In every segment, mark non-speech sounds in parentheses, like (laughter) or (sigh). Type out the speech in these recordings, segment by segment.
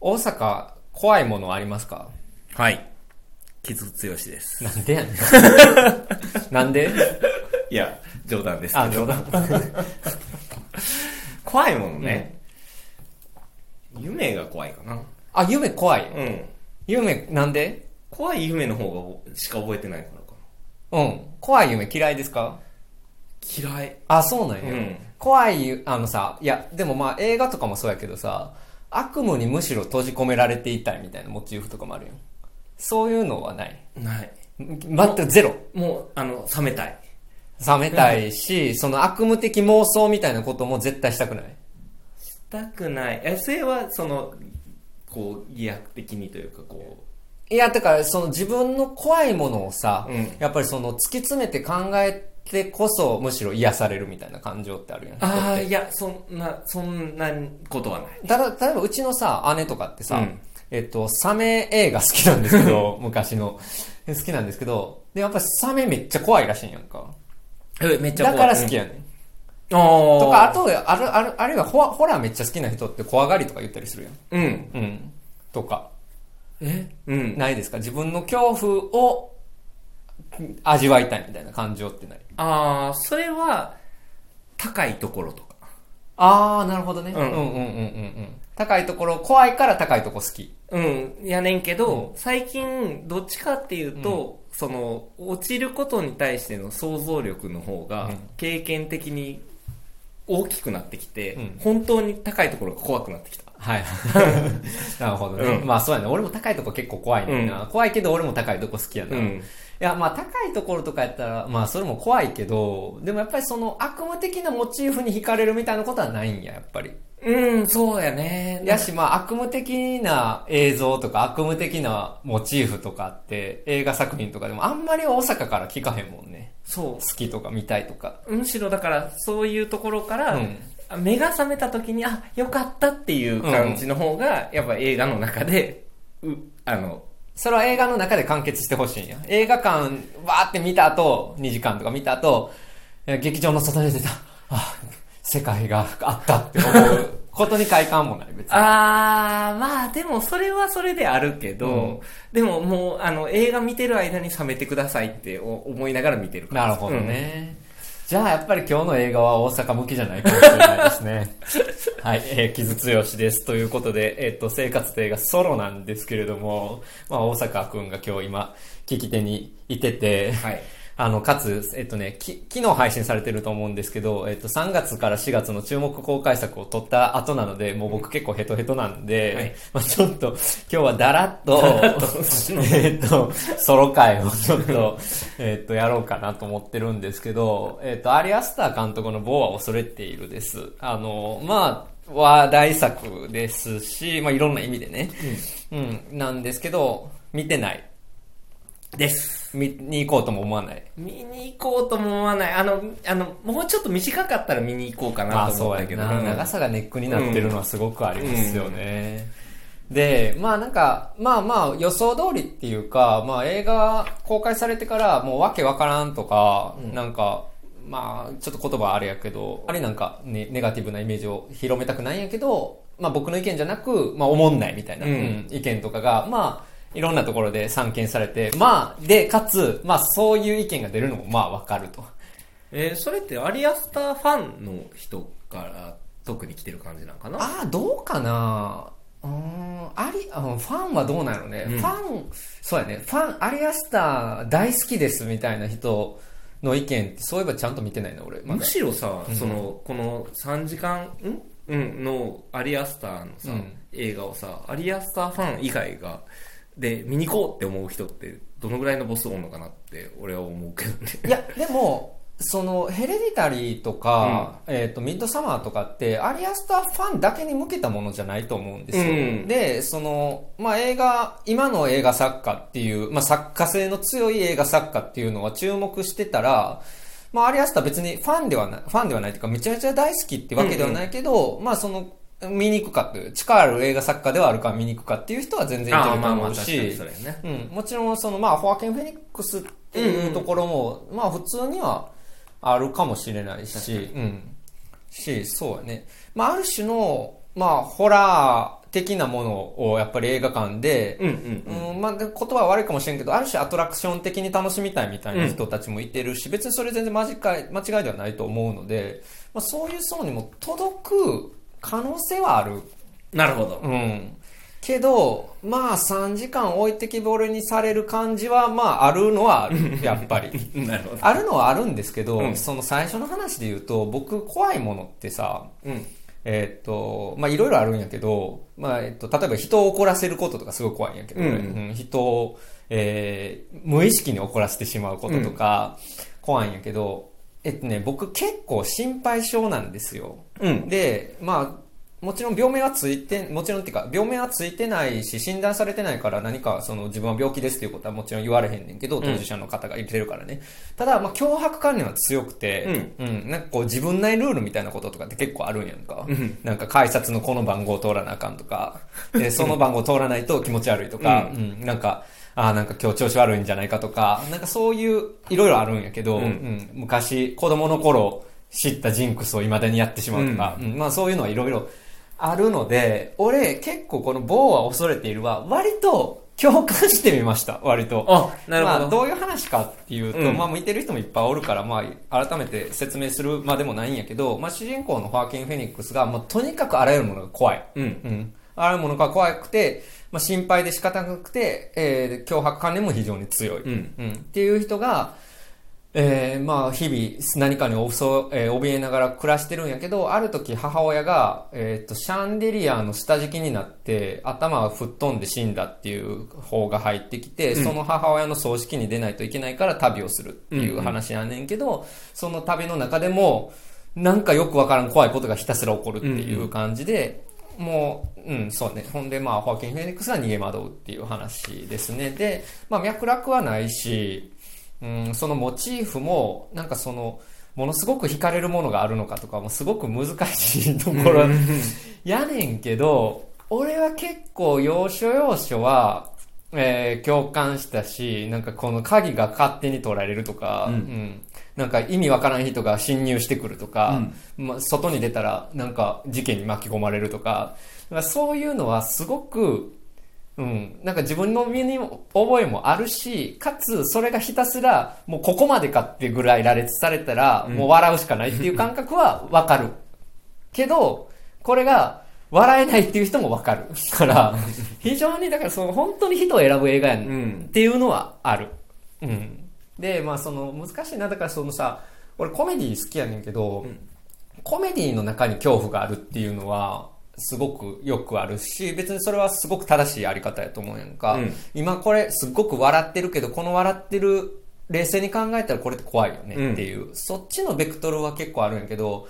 大阪、怖いものありますか？はい。傷強しです。なんでやねん。(laughs) なんで？いや、冗談ですけど。あ、冗談。怖いものね。夢が怖いかな。あ、夢怖い。うん。夢、なんで？怖い夢の方がしか覚えてないからかうん。怖い夢嫌いですか？な。嫌い。あ、そうなんや。うん怖い、あのさ、いや、でもまあ映画とかもそうやけどさ、悪夢にむしろ閉じ込められていたいみたいなモチーフとかもあるよ。そういうのはない。ない。全くゼロ。もう、あの、冷めたい。冷めたいし、(laughs) その悪夢的妄想みたいなことも絶対したくない。したくない。え、それは、その、こう、偽悪的にというか、こいや、だから、その自分の怖いものをさ、うんやっぱりその突き詰めて考えてこそ、むしろ癒されるみたいな感情ってあるよね。う。ああ、いや、そんな、そんなことはない。ただ、例えばうちのさ、姉とかってさ、うんえっと、サメ映画好きなんですけど、(laughs) 昔の。好きなんですけど、で、やっぱりサメめっちゃ怖いらしいんやんか。え、めっちゃだ怖い。から好きやねん。うん。あとか、あと、ある、ある、あるいはホラホラーめっちゃ好きな人って怖がりとか言ったりするやん。うん。うん。とか。え？うん。ないですか？自分の恐怖を味わいたいみたいな感情ってない？ああ、それは、高いところとか。あー、なるほどね。うんうんうんうんうんうん。高いところ、怖いから高いとこ好き。うん、やねんけど、最近、どっちかっていうと、その、落ちることに対しての想像力の方がうん、経験的に大きくなってきて、うん本当に高いところが怖くなってきた。はい。(laughs) なるほどね。うんまあそうやね。俺も高いとこ結構怖いねんな。怖いけど俺も高いとこ好きやな。いうん。や、まあ高いところとかやったら、まあそれも怖いけど、でもやっぱりその悪夢的なモチーフに惹かれるみたいなことはないんや、やっぱり。うん、そうやね。やし、まあ悪夢的な映像とか悪夢的なモチーフとかって映画作品とかでもあんまり大阪から聞かへんもんね。そ好きとか見たいとか。う。むしろだから、そういうところから、うん目が覚めた時に、あ、よかったっていう感じの方が、やっぱ映画の中で、う、あの、それは映画の中で完結してほしいんや。映画館、わーって見た後、2時間とか見た後、え劇場の外に出た、あ、世界があったって思う (laughs) ことに快感もない、別に。あー、まあでもそれはそれであるけど、うんでももうあの映画見てる間に冷めてくださいってお思いながら見てるから。なるほどね。じゃあ、やっぱり今日の映画は大阪向きじゃないかもしれないですね。(laughs) はい、えー、傷強しです。ということで、えっ、と、生活と映画ソロなんですけれども、まあ、大阪くんが今日今、聞き手にいてて、うん。はい。あの、かつ、えっとね、き、昨日配信されてると思うんですけど、えっと、3月から4月の注目公開作を撮った後なので、もう僕結構ヘトヘトなんで、はいまあちょっと、今日はだらっと、(laughs) えっと、ソロ回をちょっと、えっと、やろうかなと思ってるんですけど、えっと、アリアスター監督の棒は恐れているです。あの、まあ、話題作ですし、まあいろんな意味でね、うん、なんですけど、見てない。です。見に行こうとも思わない。見に行こうとも思わない。あの、あの、もうちょっと短かったら見に行こうかまなあそうやと思ったけど。な。うん長さがネックになってるのはすごくありますよね。で、まあなんか、まあまあ予想通りっていうか、まあ映画公開されてからもうわけわからんとか、なんか、まあちょっと言葉あれやけど、あれなんか、ね、ネガティブなイメージを広めたくないんやけど、まあ僕の意見じゃなく、まあ思んないみたいな、うんうん意見とかが、まあいろんなところで散見されて、まあ、で、かつ、まあそういう意見が出るのもまあわかると。えーそれってアリアスターファンの人から特に来てる感じなんかな？ああ、どうかな？うーん、あり、ファンはどうなのね、うん。ファン、そうやね、ファン、アリアスター大好きですみたいな人の意見って、そういえばちゃんと見てないな、俺。まだ。むしろさ、うん。その、この3時間、ん？うん、のアリアスターのさ、うん。映画をさ、アリアスターファン以外が、で、見に行こうって思う人って、どのぐらいのボスおんのかなって、俺は思うけどね。いや、でも、その、ヘレディタリーとか、えっ、と、ミッドサマーとかって、アリアスターファンだけに向けたものじゃないと思うんですよ。うんで、その、まあ、映画、今の映画作家っていう、まあ、作家性の強い映画作家っていうのは注目してたら、まあ、アリアスター別にファンではない、ファンではないというか、めちゃめちゃ大好きってわけではないけど、まあ、その、見に行くかっていう、力ある映画作家ではあるから見に行くかっていう人は全然いけると思うし、それね。うん、もちろんそのまあホアケン・フェニックスっていうところも、まあ普通にはあるかもしれないし、うん。し、そうやね。まあある種の、まあホラー的なものをやっぱり映画館で、うんうんうんまあ、で言葉は悪いかもしれんけど、ある種アトラクション的に楽しみたいみたいな人たちもいてるし、別にそれ全然間違い間違いではないと思うので、まあ、そういう層にも届く可能性はある。なるほど。うん。けど、まあ3時間置いてきぼりにされる感じは、まああるのはある。(laughs) やっぱり。なるほど。あるのはあるんですけど、うんその最初の話で言うと、僕怖いものってさ、うん。えーっと、まあ、いろいろあるんやけど、まあ、えっと、例えば人を怒らせることとかすごい怖いんやけど、うん俺うん人を、えー無意識に怒らせてしまうこととか、怖いんやけど、えっとね、僕結構心配性なんですよ。うん。で、まあ、もちろん病名はついて、もちろんっていうか、病名はついてないし、診断されてないから何かその自分は病気ですっていうことはもちろん言われへんねんけど、当事者の方が言ってるからね。ただ、まあ、脅迫観念は強くて、うん、なんかこう自分内ルールみたいなこととかって結構あるんやんか。うんなんか改札のこの番号通らなあかんとか、で、その番号通らないと気持ち悪いとか、うん、なんか、ああ、なんか今日調子悪いんじゃないかとか、なんかそういう、いろいろあるんやけど、うんうん昔、子供の頃知ったジンクスを未だにやってしまうとか、うんまあそういうのはいろいろあるので、俺結構この棒は恐れているは、割と共感してみました、割と。あ、なるほど。まあ、どういう話かっていうと、うんまあ、見てる人もいっぱいおるから、まあ、改めて説明するまでもないんやけど、まあ、主人公のホアキン・フェニックスが、まあ、とにかくあらゆるものが怖い。うん。うん。あらゆるものが怖くて、まあ、心配で仕方なくて、えー、脅迫観念も非常に強い。うん。うん。っていう人が、えー、まあ、日々何かにおそ、えー、怯えながら暮らしてるんやけど、ある時母親が、えっ、と、シャンデリアの下敷きになって、頭が吹っ飛んで死んだっていう方が入ってきて、うんその母親の葬式に出ないといけないから旅をするっていう話やねんけど、その旅の中でも、なんかよくわからん怖いことがひたすら起こるっていう感じで、もう、うん、そうね。ほんで、まあ、ホアキン・フェニックスが逃げ惑うっていう話ですね。で、まあ、脈絡はないし、うん、そのモチーフも、なんかその、ものすごく惹かれるものがあるのかとかもすごく難しいところやねんけど、俺は結構要所要所は、えー共感したし、なんかこの鍵が勝手に取られるとか、うん。うん。なんか意味わからん人が侵入してくるとか、まあ、外に出たらなんか事件に巻き込まれるとか、まあそういうのはすごく、うん、なんか自分の身にも覚えもあるし、かつそれがひたすらもうここまでかってぐらい羅列されたら、うん。もう笑うしかないっていう感覚はわかる。けど、これが笑えないっていう人もわかる。から、非常にだからその本当に人を選ぶ映画やんうんっていうのはある。うん。で、まあその難しいな。だからそのさ、俺コメディ好きやねんけど、んコメディの中に恐怖があるっていうのは、すごくよくあるし、別にそれはすごく正しいやり方やと思うやんか。うん今これすっごく笑ってるけど、この笑ってる冷静に考えたらこれって怖いよねっていう、そっちのベクトルは結構あるんやけど、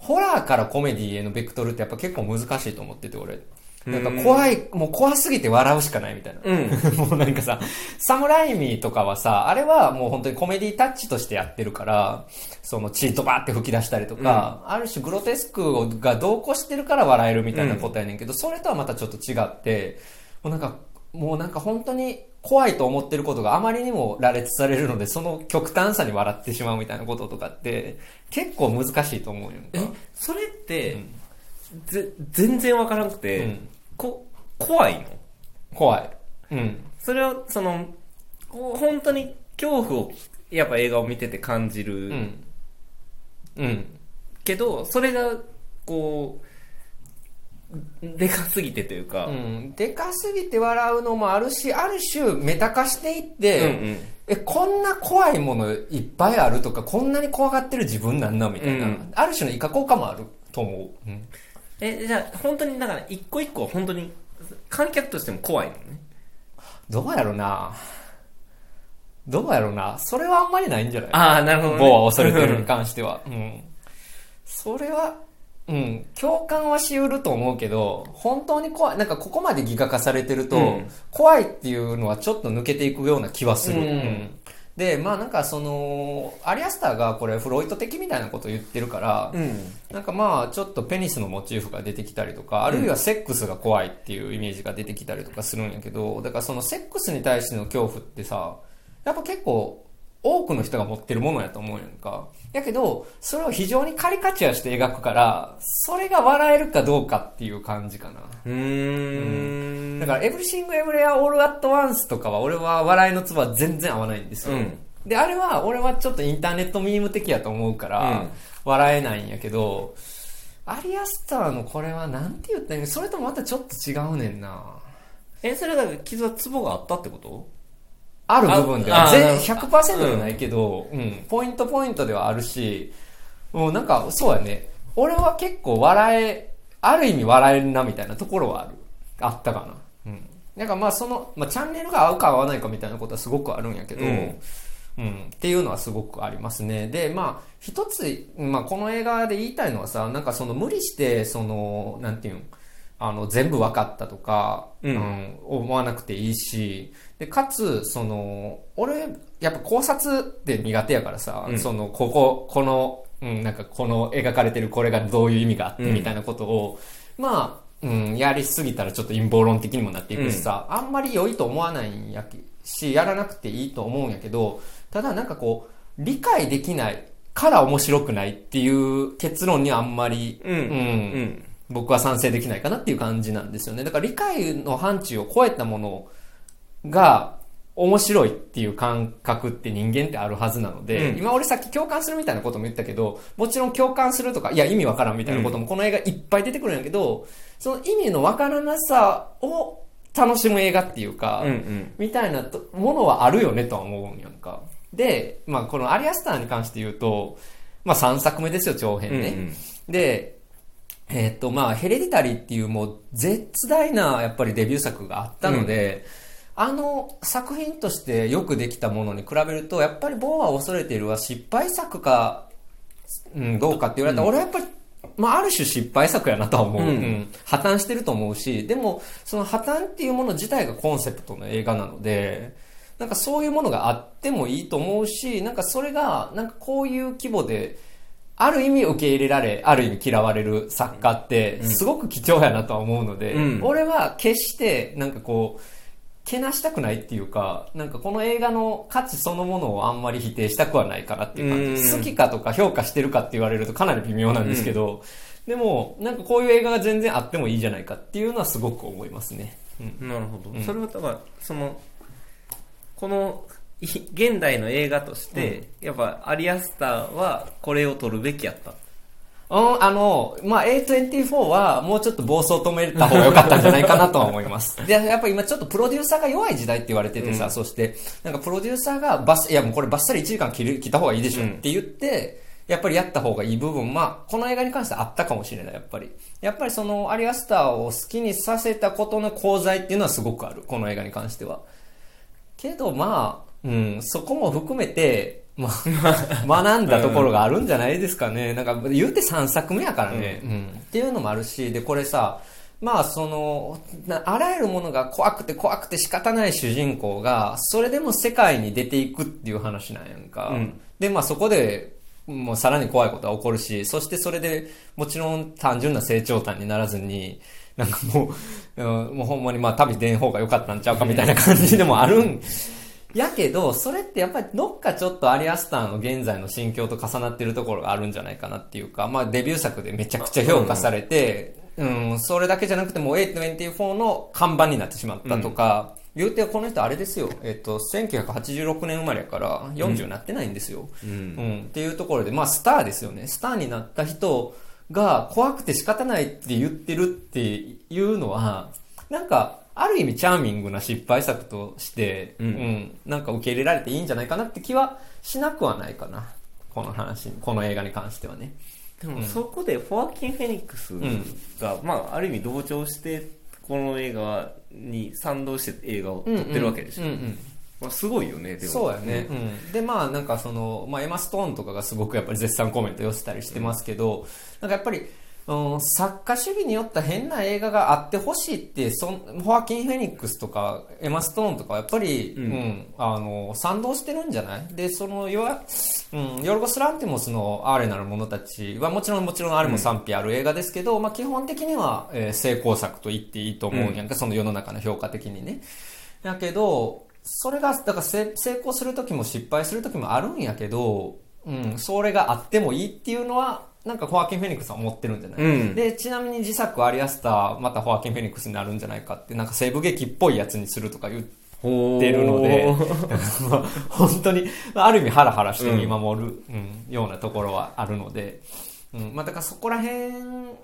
ホラーからコメディへのベクトルってやっぱ結構難しいと思ってて俺。なんか怖い、もう怖すぎて笑うしかないみたいな。うん。(laughs) もうなんかさ、サムライミーとかはさ、あれはもう本当にコメディタッチとしてやってるから、その血とバーって吹き出したりとか、ある種グロテスクが同行してるから笑えるみたいなことやねんけど、それとはまたちょっと違って、もうなんか、もうなんか本当に怖いと思ってることがあまりにも羅列されるので、その極端さに笑ってしまうみたいなこととかって、結構難しいと思うよ。え、それって、ぜ、全然わからなくて、うんこ、怖いの？怖い。うん。それは、その、ほ本当に恐怖を、やっぱ映画を見てて感じる。うん。うん。けど、それが、こう、でかすぎてというか、うん、でかすぎて笑うのもあるし、ある種メタ化していって、うんうんえ、こんな怖いものいっぱいあるとか、こんなに怖がってる自分なんだみたいな、うんある種のイカ効果もあると思う。うんえ、じゃあ、本当に、だから、一個一個、本当に、観客としても怖いのね。どうやろなどうやろなそれはあんまりないんじゃない？ああ、なるほど、ね。棒は恐れてるに関しては。うん。それは、うん、共感はしうると思うけど、本当に怖い、なんかここまでギガ化されてると、うん怖いっていうのはちょっと抜けていくような気はする。うんで、まあなんかその、アリアスターがこれフロイト的みたいなことを言ってるから、うん。なんかまあちょっとペニスのモチーフが出てきたりとか、あるいはセックスが怖いっていうイメージが出てきたりとかするんやけど、だからそのセックスに対しての恐怖ってさ、やっぱ結構多くの人が持ってるものやと思うやんか。やけど、それを非常にカリカチュアして描くから、それが笑えるかどうかっていう感じかな。うーん。だから、エブリシング・エブレア・オール・アット・ワンスとかは、俺は笑いのツボは全然合わないんですよ。うんで、あれは、俺はちょっとインターネットミーム的やと思うから、うん笑えないんやけど、アリアスターのこれはなんて言ったらいいのそれともまたちょっと違うねんな。え、それだから傷はツボがあったってこと？ある部分では、あ全あ100%ではないけど、うん、ポイントポイントではあるし、もうなんか、そうやね。俺は結構笑え、ある意味笑えるなみたいなところはある。あったかな。うん。なんかまあその、まあチャンネルが合うか合わないかみたいなことはすごくあるんやけど、うんうん、っていうのはすごくありますね。で、まあ、一つ、まあ、この映画で言いたいのはさ、なんかその無理して、その、なんていうん、あの、全部分かったとか、うん。思わなくていいし、で、かつ、その、俺、やっぱ考察って苦手やからさ、うん。その、ここ、この、うん、なんかこの描かれてるこれがどういう意味があってうん。みたいなことを、まあ、うん、やりすぎたらちょっと陰謀論的にもなっていくしさ、あんまり良いと思わないんやし、やらなくていいと思うんやけど、ただなんかこう、理解できないから面白くないっていう結論にはあんまり、うん。うん。僕は賛成できないかなっていう感じなんですよね。だから理解の範疇を超えたものが面白いっていう感覚って人間ってあるはずなので、うん今俺さっき共感するみたいなことも言ったけど、もちろん共感するとか、いや意味わからんみたいなこともこの映画いっぱい出てくるんやけど、その意味のわからなさを楽しむ映画っていうか、うんうん。みたいなとものはあるよねとは思うんやんか。で、まあこのアリアスターに関して言うと、まあ3作目ですよ、長編ね。うんうんで、えーっと、まあ、ヘレディタリーっていうもう絶大なやっぱりデビュー作があったので、あの作品としてよくできたものに比べると、やっぱりボーは恐れているは失敗作か、うん、どうかって言われたら、俺はやっぱり、まあ、ある種失敗作やなとは思う、うん。うん。破綻してると思うし、でも、その破綻っていうもの自体がコンセプトの映画なので、なんかそういうものがあってもいいと思うし、なんかそれが、なんかこういう規模で、ある意味受け入れられ、ある意味嫌われる作家って、すごく貴重やなとは思うので、うん俺は決して、なんかこう、けなしたくないっていうか、なんかこの映画の価値そのものをあんまり否定したくはないかなっていう感じ。うん好きかとか評価してるかって言われるとかなり微妙なんですけど、でも、なんかこういう映画が全然あってもいいじゃないかっていうのはすごく思いますね。うん。なるほど。うんそれはだから、その、この、い現代の映画として、やっぱ、アリアスターはこれを撮るべきやった。うん、あの、まあ、A24 はもうちょっと暴走止めた方が良かったんじゃないかなとは思います。(laughs) で、やっぱ今ちょっとプロデューサーが弱い時代って言われててさ、うんそして、なんかプロデューサーがバス、いやもうこれバッサリ1時間切る切った方がいいでしょうんって言って、やっぱりやった方がいい部分、まあ、この映画に関してはあったかもしれない、やっぱり。やっぱりその、アリアスターを好きにさせたことの功罪っていうのはすごくある、この映画に関しては。けどまあ、うん、そこも含めて、まあ、(laughs) 学んだところがあるんじゃないですかね。なんか、言うて3作目やからね、うん。っていうのもあるし、で、これさ、まあ、その、なあらゆるものが怖くて怖くて仕方ない主人公が、それでも世界に出ていくっていう話なんやんか。うんで、まあそこで、もうさらに怖いことは起こるし、そしてそれでもちろん単純な成長感にならずに、なんかもう、(laughs) うんもうほんまにまあ旅出ん方が良かったんちゃうかみたいな感じでもあるん。やけど、それってやっぱりどっかちょっとアリアスターの現在の心境と重なってるところがあるんじゃないかなっていうか、まあデビュー作でめちゃくちゃ評価されて、うん、それだけじゃなくてもう A24 の看板になってしまったとか、言うてこの人あれですよ、えっと、1986年生まれやから40になってないんですよ。う。うんん、っていうところで、まあ、スターですよね。スターになった人が怖くて仕方ないって言ってるっていうのは、なんか、ある意味チャーミングな失敗作として、ううん。ん、なんか受け入れられていいんじゃないかなって気はしなくはないかな。この話、この映画に関してはね。でもそこでフォアキン・フェニックスが、まあ、ある意味同調して、この映画に賛同して映画を撮ってるわけでしょ。うんうん。まあ、すごいよね、でも。そうやね、うん。でまあなんかその、まあ、エマ・ストーンとかがすごくやっぱり絶賛コメント寄せたりしてますけど、なんかやっぱり、うん、作家主義によった変な映画があってほしいってそんホアキン・フェニックスとかエマ・ストーンとかはやっぱり、ううんんあの賛同してるんじゃない？でそのヨア、うん、ヨルゴス・ランティモスのアーレなる者たちはもちろんもちろんあれも賛否ある映画ですけど、まあ、基本的には、えー成功作と言っていいと思うんやんか、その世の中の評価的にね。だけど、それが、だから成成功する時も失敗する時もあるんやけど、うん、それがあってもいいっていうのは、なんかホアキン・フェニックスは思ってるんじゃない、うん。で、ちなみに自作アリアスター、またホアキン・フェニックスになるんじゃないかって、なんか西部劇っぽいやつにするとか言ってるので、まあ (laughs) 本当に、ある意味ハラハラして見守る、うんようなところはあるので、うん、まあだからそこら辺、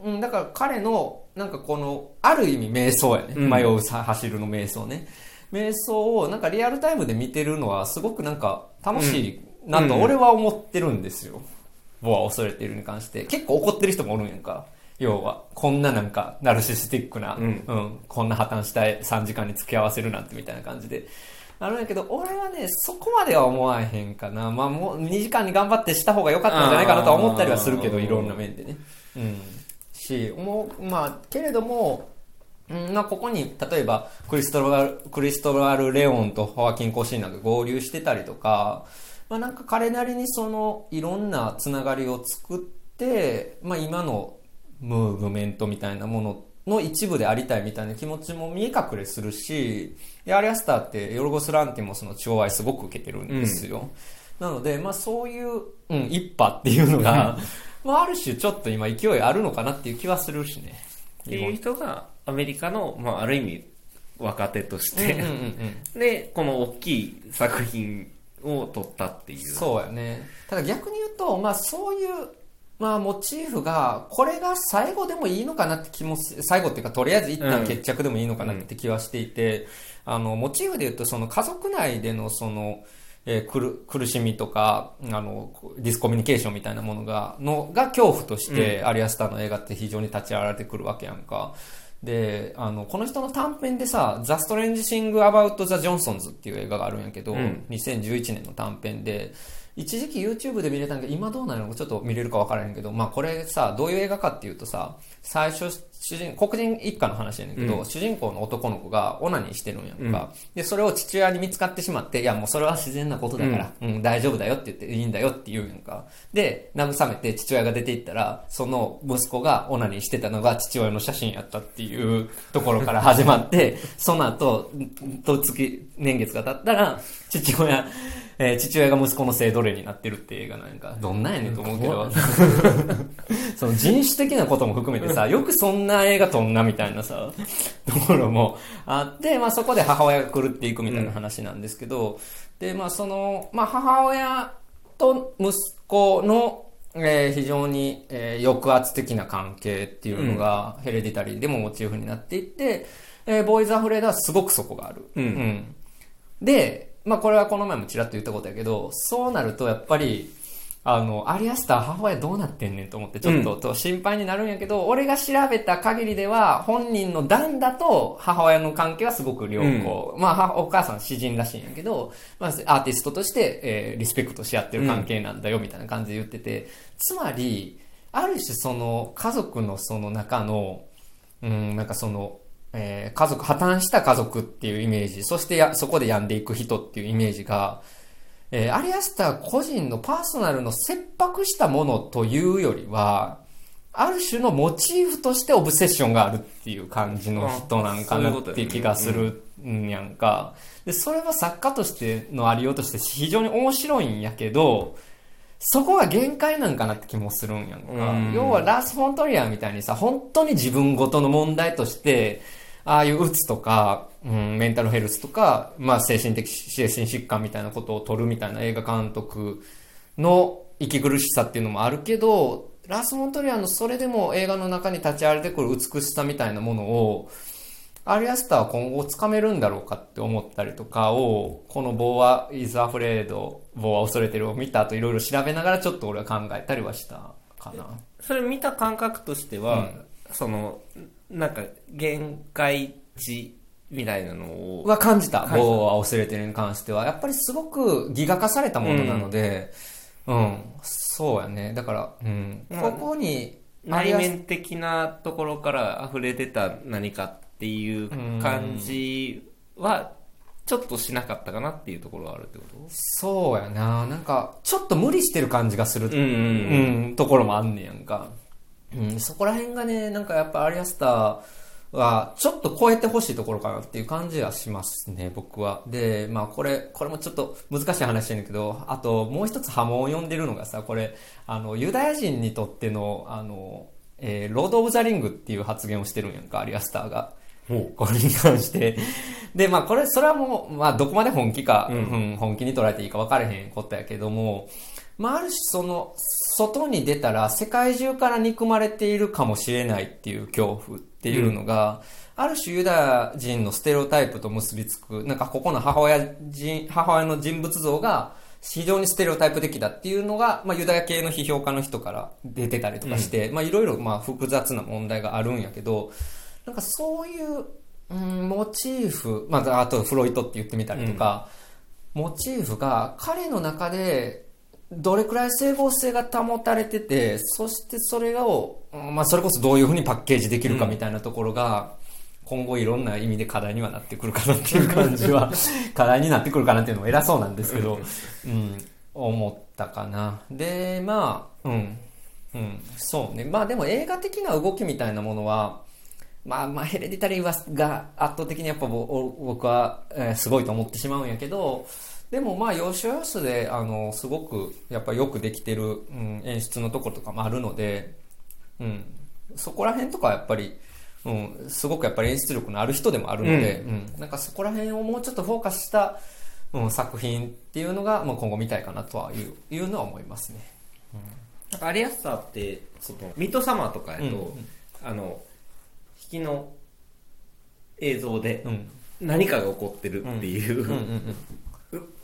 うん、だから彼の、なんかこの、ある意味瞑想やね。うん。迷うさ走るの瞑想ね。瞑想をなんかリアルタイムで見てるのはすごくなんか楽しいなとうん。俺は思ってるんですよ。ボア恐れているに関して。結構怒ってる人もおるんやんか。要は、こんななんか、ナルシスティックな、うんこんな破綻した3時間に付き合わせるなんてみたいな感じで。あるんやけど、俺はね、そこまでは思わへんかな。まあもう2時間に頑張ってした方が良かったんじゃないかなとは思ったりはするけど、いろんな面でね。うん。し、もう、まあ、けれども、うん、まあ、ここに、例えば、クリストバル、クリストバル・レオンとホアキン・コシーナが合流してたりとか、まあ、なんか彼なりにその、いろんなつながりを作って、まあ、今のムーブメントみたいなものの一部でありたいみたいな気持ちも見え隠れするし、でアリアスターってヨルゴス・ランティもその地方愛すごく受けてるんですよ。なので、まあそういう、うん、一派っていうのが、(laughs) まあある種ちょっと今勢いあるのかなっていう気はするしね。っていう人がアメリカの、まあ、ある意味若手として、うんうんうんうん。(laughs) でこの大きい作品を撮ったっていうそうやね。ただ逆に言うと、まあそういう、まあモチーフが、これが最後でもいいのかなって気もす、最後っていうかとりあえず一旦決着でもいいのかなって気はしていて、あの、モチーフで言うとその家族内でのその、えー苦苦しみとか、あの、ディスコミュニケーションみたいなものが、の、が恐怖として、アリアスターの映画って非常に立ち上がってくるわけやんか。で、あの、この人の短編でさ、ザ・ストレンジ・シング・アバウト・ザ・ジョンソンズっていう映画があるんやけど、うん。2011年の短編で、一時期 YouTube で見れたんだけど、今どうなるのかちょっと見れるか分からへんけど、まあこれさ、どういう映画かっていうとさ、最初、主人、黒人一家の話やねんけど、うん。主人公の男の子がオナニーしてるんやんか、で、それを父親に見つかってしまって、いやもうそれは自然なことだから、うん、大丈夫だよって言って、いいんだよって言うんやんか。で、慰めて父親が出て行ったら、その息子がオナニーしてたのが父親の写真やったっていうところから始まって、その後、と月、年月が経ったら、父親、えー父親が息子の性奴隷になってるって映画なんか、どんなんやねんと思うけど、(laughs) その人種的なことも含めてさ、よくそんな映画撮んなみたいなさ、ところもあって、まあそこで母親が狂っていくみたいな話なんですけど、で、まあその、まあ母親と息子の、えー非常に、えー抑圧的な関係っていうのが、ヘレディタリーでもモチーフになっていって、えーボーイズ・アフレードはすごくそこがある。うん。で、まあこれはこの前もちらっと言ったことやけど、そうなるとやっぱり、あの、アリアスター母親どうなってんねんと思ってちょっと、と心配になるんやけど、俺が調べた限りでは、本人のダンだと母親の関係はすごく良好。まあはお母さん詩人らしいんやけど、まあアーティストとして、えーリスペクトし合ってる関係なんだよみたいな感じで言ってて、つまり、ある種その家族のその中の、うん、なんかその、えー家族、破綻した家族っていうイメージ、そしてやそこで病んでいく人っていうイメージが、えーアリアスター個人のパーソナルの切迫したものというよりは、ある種のモチーフとしてオブセッションがあるっていう感じの人なんかなっていう気がするんやんか。で、それは作家としてのありようとして非常に面白いんやけど、そこが限界なんかなって気もするんやんか。うん要はラース・フォントリアーみたいにさ、本当に自分ごとの問題として、ああいううつとか、うん、メンタルヘルスとか、まあ精神的、精神疾患みたいなことを取るみたいな映画監督の息苦しさっていうのもあるけど、ラース・フォントリアーのそれでも映画の中に立ち現れてくる美しさみたいなものを、アリアスターは今後つかめるんだろうかって思ったりとかを、このボーア・イズ・アフレード、ボーア・恐れてるを見た後いろいろ調べながらちょっと俺は考えたりはしたかな。それ見た感覚としては、うんそのなんか限界値みたいなのをは感じた。感じたボーア・恐れてるに関しては。やっぱりすごくギガ化されたものなので、うん、そうやね。だから、うん、まあここに、内面的なところから溢れ出た何かっていう感じはちょっとしなかったかなっていうところはあるってこと？そうやな。なんか、ちょっと無理してる感じがするうんうんうん、ところもあんねやんか。うん、そこら辺がね、なんかやっぱアリアスターは、ちょっと超えてほしいところかなっていう感じはしますね、僕は。で、まあこれ、これもちょっと難しい話なんだけど、あともう一つ波紋を呼んでるのがさ、これ、あの、ユダヤ人にとっての、あの、えー、ロード・オブ・ザ・リングっていう発言をしてるんやんか、アリアスターが。これに関して。で、まあこれ、それはもう、まあどこまで本気か、うんうん本気に捉えていいか分かれへんことやけども、まあある種その、外に出たら世界中から憎まれているかもしれないっていう恐怖っていうのが、ある種ユダヤ人のステレオタイプと結びつく、なんかここの母親人、母親の人物像が非常にステレオタイプ的だっていうのが、まあユダヤ系の批評家の人から出てたりとかして、まあいろいろまあ複雑な問題があるんやけど、なんかそういう、うん、モチーフ、まああとフロイトって言ってみたりとか、モチーフが彼の中でどれくらい整合性が保たれてて、そしてそれを、うんまあそれこそどういうふうにパッケージできるかみたいなところが、今後いろんな意味で課題にはなってくるかなっていう感じは、(laughs) 課題になってくるかなっていうのも偉そうなんですけど、うん、思ったかな。で、まあ、うん、うん、そうね。まあでも映画的な動きみたいなものは、まあまあヘレディタリーはが圧倒的にやっぱ僕は、えーすごいと思ってしまうんやけど、でもまあ要所要所であのすごくやっぱよくできてる、うん、演出のところとかもあるので、うん、そこら辺とかはやっぱり、うん、すごくやっぱり演出力のある人でもあるので、うん。なんかそこら辺をもうちょっとフォーカスした、うん、作品っていうのが、まあ、今後見たいかなとはいういうのは思いますね。なんかアリアスターって、その、ミッドサマーとかやと、うんうん。あの、引きの映像でうん。何かが起こってるっていう、うん。うん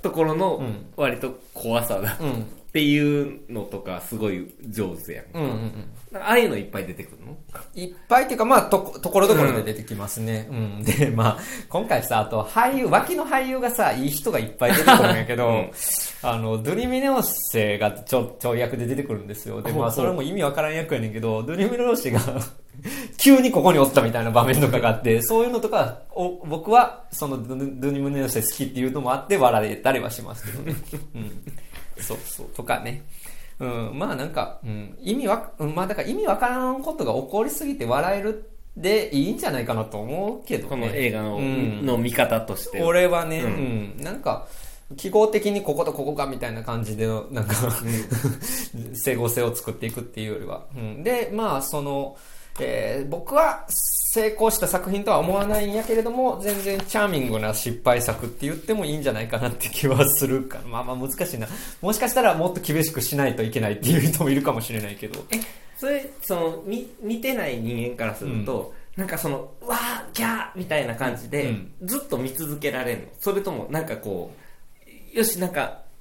ところのうん割と怖さだっうんうんていうのとかすごい上手やん。うんうんうんああいうのいっぱい出てくるの？いっぱいっていうか、まあ、とこ、ところどころで出てきますね。うん。(laughs) で、まあ、今回さ、あと、俳優、脇の俳優がさ、いい人がいっぱい出てくるんやけど、うんあの、ドゥニミネオセがちょ、ちょい役で出てくるんですよ。で、まあ、それも意味わからん役やねんけど、ドゥニミネオセが、(laughs) 急にここにおったみたいな場面とかがあって、そういうのとか、お僕は、そのドゥ、ドゥニミネオセ好きっていうのもあって、笑えたりはしますけどね。(laughs) うん。そうそう。とかね。うん、まあなんか、うん、意味わ、うんまあだから意味わからんことが起こりすぎて笑えるでいいんじゃないかなと思うけどね。この映画の,、うんの見方としては。俺はね、ううんん、なんか、記号的にこことここかみたいな感じで、なんか、(laughs) 整合性を作っていくっていうよりは。うん、で、まあ、その、えー僕は成功した作品とは思わないんやけれども、全然チャーミングな失敗作って言ってもいいんじゃないかなって気はするか。(laughs) まあまあ難しいな。もしかしたらもっと厳しくしないといけないっていう人もいるかもしれないけど。それ、その、見、見てない人間からすると、なんかその、うわー、キャーみたいな感じで、うんずっと見続けられるのそれとも、なんかこう、よし、なんか、うん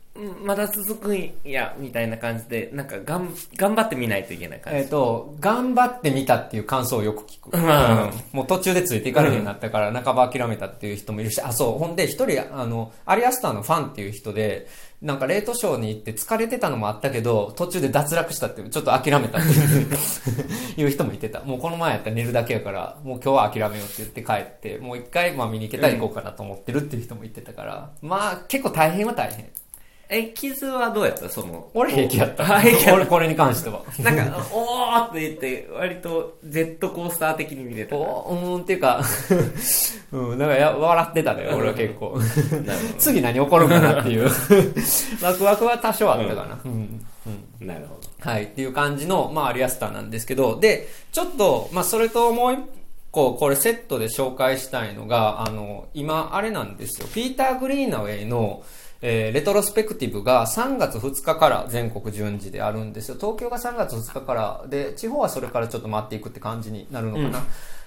まだ続くんや、みたいな感じで、なんかがん、頑張って見ないといけない感じ。えっ、と、頑張ってみたっていう感想をよく聞く。うんうん (laughs) もう途中でついていかれるようになったから、半ば諦めたっていう人もいるし、あ、そう、ほんで一人、あの、アリアスターのファンっていう人で、なんかレートショーに行って疲れてたのもあったけど、途中で脱落したっていう、ちょっと諦めたって (laughs) いう人もいてた。もうこの前やったら寝るだけやから、もう今日は諦めようって言って帰って、もう一回、まあ見に行けたら行こうかなと思ってるっていう人も言ってたから、まあ結構大変は大変。え、傷はどうやった？その。俺平気やった。あ平気やっ俺これに関しては。た。なんか、おーって言って、割とジェットコースター的に見れた。おうーんっていうか、(laughs) うん、なんかや笑ってたね、俺は結構。次何起こるかなっていう。(laughs) ワクワクは多少あったかな。うん。うん。ど。なるほど。はい、っていう感じの、まあ、アリアスターなんですけど、で、ちょっと、まあ、それともう一個、これセットで紹介したいのが、あの、今、あれなんですよ。ピーター・グリーナウェイの、えーレトロスペクティブが3月2日から全国順次であるんですよ。東京が3月2日から、で、地方はそれからちょっと待っていくって感じになるのかな。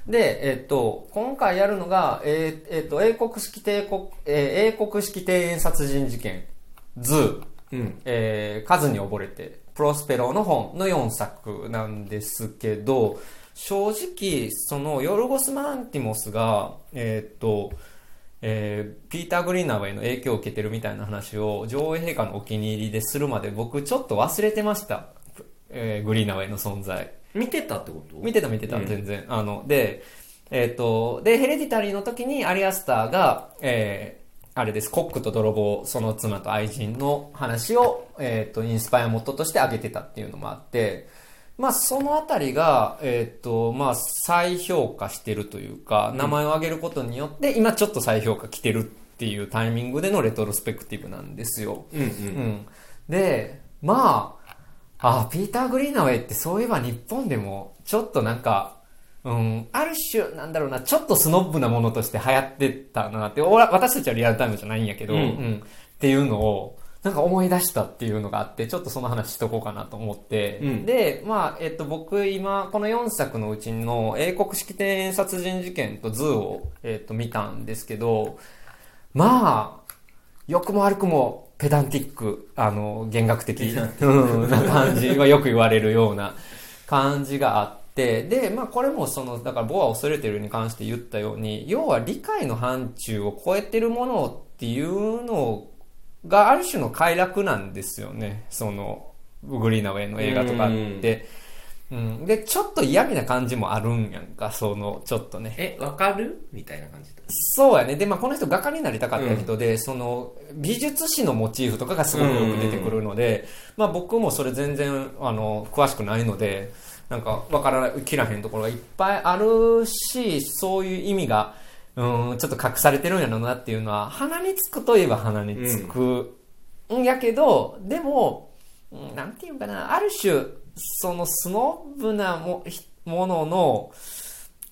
で、えっと、今回やるのが、えーえっと、英国式帝国、えー英国式庭園殺人事件、ズー、うん。えー数に溺れて、プロスペロの本の4作なんですけど、正直、その、ヨルゴス・ランティモスが、えーっと、えーピーター・グリーナウェイの影響を受けてるみたいな話を女王陛下のお気に入りでするまで僕ちょっと忘れてました。えーグリーナウェイの存在。見てたってこと？見てた見てた、うん全然。あの、で、えっ、と、で、ヘレディタリーの時にアリ・アスターが、えーあれです、コックと泥棒、その妻と愛人の話を、えっ、と、インスパイア元として挙げてたっていうのもあって、まあ、そのあたりが、えっ、と、まあ、再評価してるというか、名前を挙げることによって、今ちょっと再評価来てるっていうタイミングでのレトロスペクティブなんですよ。うんうんうん。で、まあ、あ、ピーター・グリーナウェイってそういえば日本でも、ちょっとなんか、うん、ある種、なんだろうな、ちょっとスノッブなものとして流行ってたなって、俺私たちはリアルタイムじゃないんやけど、うんっていうのを、なんか思い出したっていうのがあって、ちょっとその話しとこうかなと思って、うん。で、まあ、えっと、僕今、この4作のうちの英国式庭園殺人事件とズーを、えっと、見たんですけど、まあ、良くも悪くもペダンティック、あの、衒学的、うん、な感じはよく言われるような感じがあって、で、まあこれもその、だからボーはおそれてるに関して言ったように、要は理解の範疇を超えてるものっていうのがある種の快楽なんですよね。その、グリーナウェイの映画とかって。うん、で、ちょっと嫌味な感じもあるんやんか、その、ちょっとね。え、わかる？みたいな感じで。そうやね。で、まあ、この人画家になりたかった人で、その、美術史のモチーフとかがすごくよく出てくるので、まあ、僕もそれ全然、あの、詳しくないので、なんか、わからない、切らへんところがいっぱいあるし、そういう意味が、うん、ちょっと隠されてるんやろうなっていうのは、鼻につくといえば鼻につくんやけど、でも、うんなんていうかな、ある種、そのスノブなもひものの、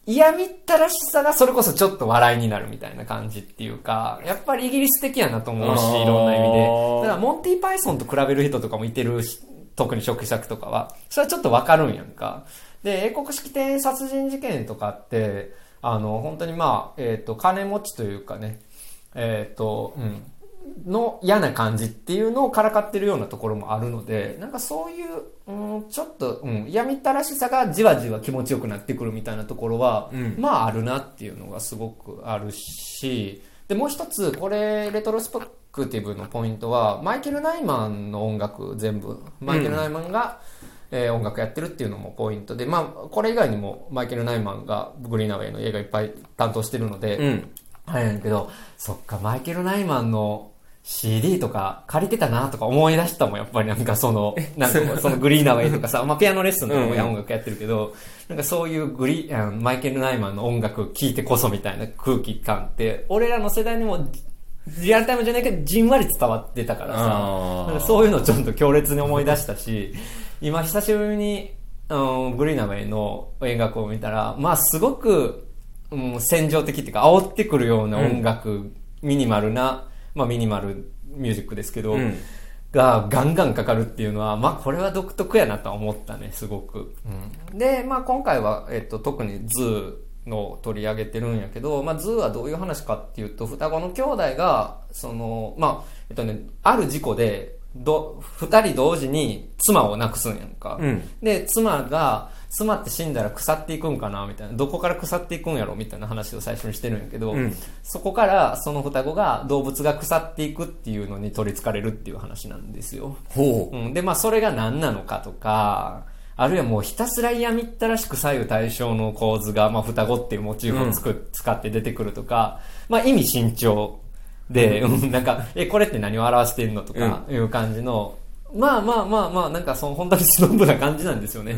嫌みったらしさがそれこそちょっと笑いになるみたいな感じっていうか、やっぱりイギリス的やなと思うし、いろんな意味で。だからモンティ・パイソンと比べる人とかもいてるし、特に食作とかは。それはちょっとわかるんやんか。で、英国式庭園殺人事件とかって、あの、本当にまあ、えっ、と、金持ちというかね、えっ、と、うん。の嫌な感じっていうのをからかってるようなところもあるので、なんかそういう、うん、ちょっと、うん、嫌みったらしさがじわじわ気持ちよくなってくるみたいなところは、うんまああるなっていうのがすごくあるし、で、もう一つ、これ、レトロスペクティブのポイントは、マイケル・ナイマンの音楽全部、マイケル・ナイマンが、えー音楽やってるっていうのもポイントで、まあ、これ以外にもマイケル・ナイマンがグリーナウェイの映画いっぱい担当してるので、うん。はいやけど、そっか、マイケル・ナイマンの CD とか借りてたなとか思い出したもん、やっぱり。なんかその、なんかそのグリーナウェイとかさ、(laughs) まあピアノレッスンとかもうん音楽やってるけど、なんかそういうグリマイケル・ナイマンの音楽聴いてこそみたいな空気感って、俺らの世代にもリアルタイムじゃないけど、じんわり伝わってたからさ、あー。なんかそういうのをちょっと強烈に思い出したし、今久しぶりに、うん、グリーナウェイの音楽を見たら、まあすごく、うん、扇情的っていうか、煽ってくるような音楽、ミニマルな、まあミニマルミュージックですけど、うん。がガンガンかかるっていうのは、まあこれは独特やなとは思ったね、すごく。で、まあ今回は、えっと、特にズーの取り上げてるんやけど、まあズーはどういう話かっていうと、双子の兄弟が、その、まあ、えっとね、ある事故で、ど、二人同時に妻を亡くすんやんか。うんで、妻が、妻って死んだら腐っていくんかなみたいな。どこから腐っていくんやろみたいな話を最初にしてるんやけど、うんそこからその双子が動物が腐っていくっていうのに取り憑かれるっていう話なんですよ。ほうん、で、まあそれが何なのかとか、あるいはもうひたすら嫌みったらしく左右対称の構図が、まあ双子っていうモチーフをつく、使って出てくるとか、まあ意味慎重で、うん、なんか、え、これって何を表してるのとかいう感じの、まあまあまあまあ、なんかその本当にスノブな感じなんですよね。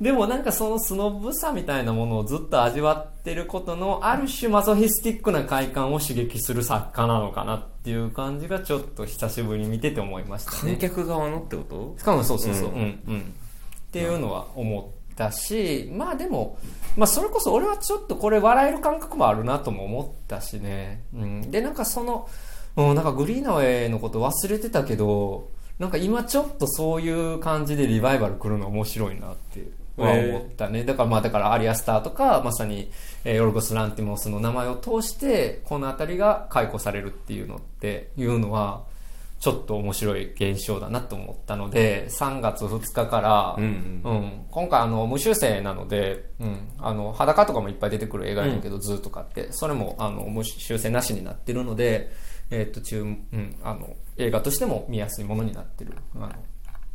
でもなんかそのスノブさみたいなものをずっと味わってることのある種マゾヒスティックな快感を刺激する作家なのかなっていう感じがちょっと久しぶりに見てて思いましたね。観客側のってこと？しかもそうそうそう、う、うん。んうん。っていうのは思ったし、まあでも、まあそれこそ俺はちょっとこれ笑える感覚もあるなとも思ったしね。うん。で、なんかその、うん、なんかグリーナウェイのこと忘れてたけど、なんか今ちょっとそういう感じでリバイバル来るの面白いなっては思ったね。だからまあだからアリアスターとか、まさに、えーヨルゴス・ランティモスの名前を通して、この辺りが解雇されるっていうのっていうのは、ちょっと面白い現象だなと思ったので、3月2日から、うんうん。うん。今回あの、無修正なので、うん、あの、裸とかもいっぱい出てくる映画やけど、ズーとかって、それもあの、無修正なしになってるので、えっと、中、うん、あの、映画としても見やすいものになってる。あの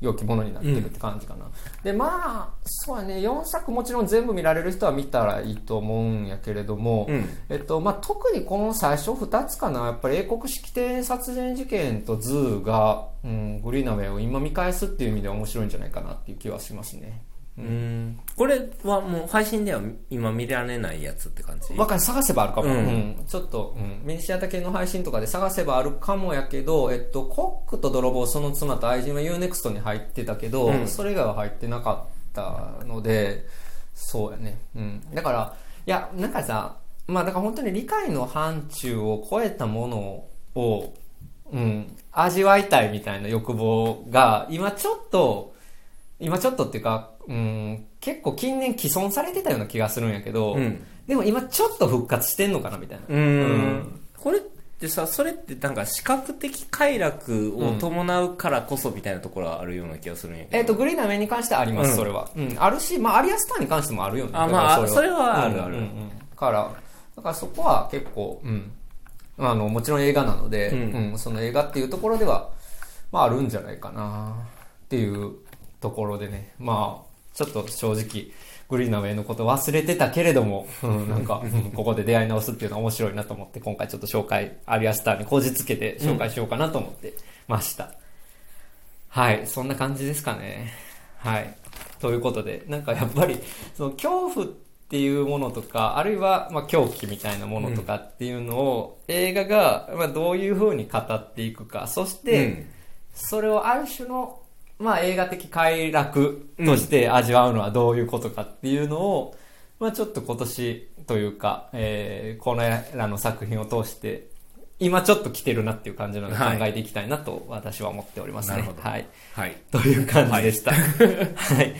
良きものになってるって感じかな。で、まあ、そうやね、4作もちろん全部見られる人は見たらいいと思うんやけれども、うんえっと、まあ、特にこの最初2つかな、やっぱり英国式庭園殺人事件とズーが、うん、グリーナウェイを今見返すっていう意味では面白いんじゃないかなっていう気はしますね。うん。これはもう配信では今見られないやつって感じ？わかる、探せばあるかも。ううんん。ちょっと、うん。ミニシアター系の配信とかで探せばあるかもやけど、えっと、コックと泥棒、その妻と愛人は UNEXT に入ってたけど、うんそれ以外は入ってなかったので、そうやね。うん。だから、いや、なんかさ、まあだから本当に理解の範疇を超えたものを、うん、味わいたいみたいな欲望が、今ちょっと、今ちょっとっていうか、うん、結構近年既存されてたような気がするんやけど、うん。でも今ちょっと復活してんのかなみたいな。うーん。これってさ、それってなんか視覚的快楽を伴うからこそみたいなところはあるような気がするんやけど。えっ、と、グリーンな面に関してはあります、うん。それは。うん、あるし、まあ、アリアスターに関してもあるよね。あまあそれは。あるある。から、だからそこは結構、うん。あの、もちろん映画なので、ううんん、その映画っていうところでは、まあ、あるんじゃないかなっていうところでね、まあ、ちょっと正直、グリーンなウェイのこと忘れてたけれども、うん、なんか、うんここで出会い直すっていうのは面白いなと思って、今回ちょっと紹介、アリアスターにこじつけて紹介しようかなと思ってました。はい、そんな感じですかね。はい。ということで、なんかやっぱり、(laughs) その恐怖っていうものとか、あるいは、まあ、狂気みたいなものとかっていうのを、映画が、まあ、どういう風に語っていくか、そして、うんそれをある種の、まあ、映画的快楽として味わうのはどういうことかっていうのを、まあ、ちょっと今年というか、えーこのらの作品を通して、今ちょっと来てるなっていう感じなので考はいえていきたいなと私は思っておりますね。なるほどはい。はい。という感じでした。はい。(laughs) はい。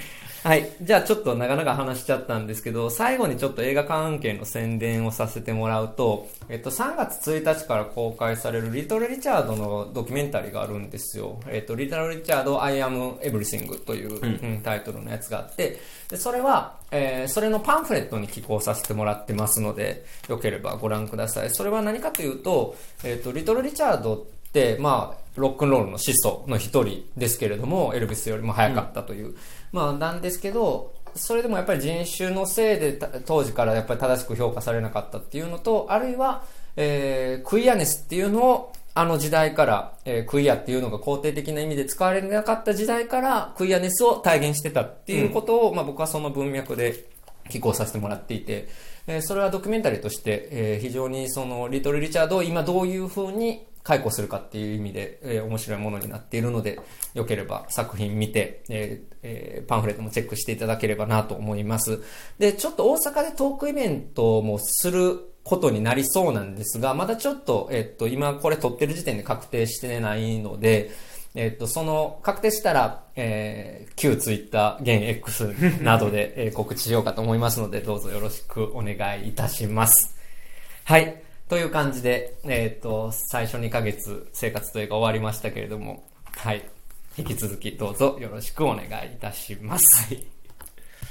じゃあちょっと長々話しちゃったんですけど、最後にちょっと映画関係の宣伝をさせてもらうと、えっと、3月1日から公開されるリトル・リチャードのドキュメンタリーがあるんですよ。えっと、リトル・リチャード I am everything という、うんタイトルのやつがあって、でそれは、えーそれのパンフレットに寄稿させてもらってますので、よければご覧ください。それは何かというと、えっと、リトル・リチャードって、まあ、ロックンロールの始祖の一人ですけれども、エルビスよりも早かったという。まあ、なんですけど、それでもやっぱり人種のせいで当時からやっぱり正しく評価されなかったっていうのと、あるいは、えークイアネスっていうのをあの時代から、えークイアっていうのが肯定的な意味で使われなかった時代からクイアネスを体現してたっていうことを、まあ僕はその文脈で寄稿させてもらっていて、えーそれはドキュメンタリーとして、えー非常にそのリトル・リチャードを今どういう風に解雇するかっていう意味で、えー面白いものになっているので、よければ作品見て、えーえーパンフレットもチェックしていただければなと思います。で、ちょっと大阪でトークイベントもすることになりそうなんですが、まだちょっと、えっと、今これ撮ってる時点で確定してないので、えっと、その、確定したら、えー、旧ツイッター、現 X などで、(laughs) えー告知しようかと思いますので、どうぞよろしくお願いいたします。はい。という感じで、えっ、と、最初2ヶ月生活というか終わりましたけれども、はい。引き続きどうぞよろしくお願いいたします。はい。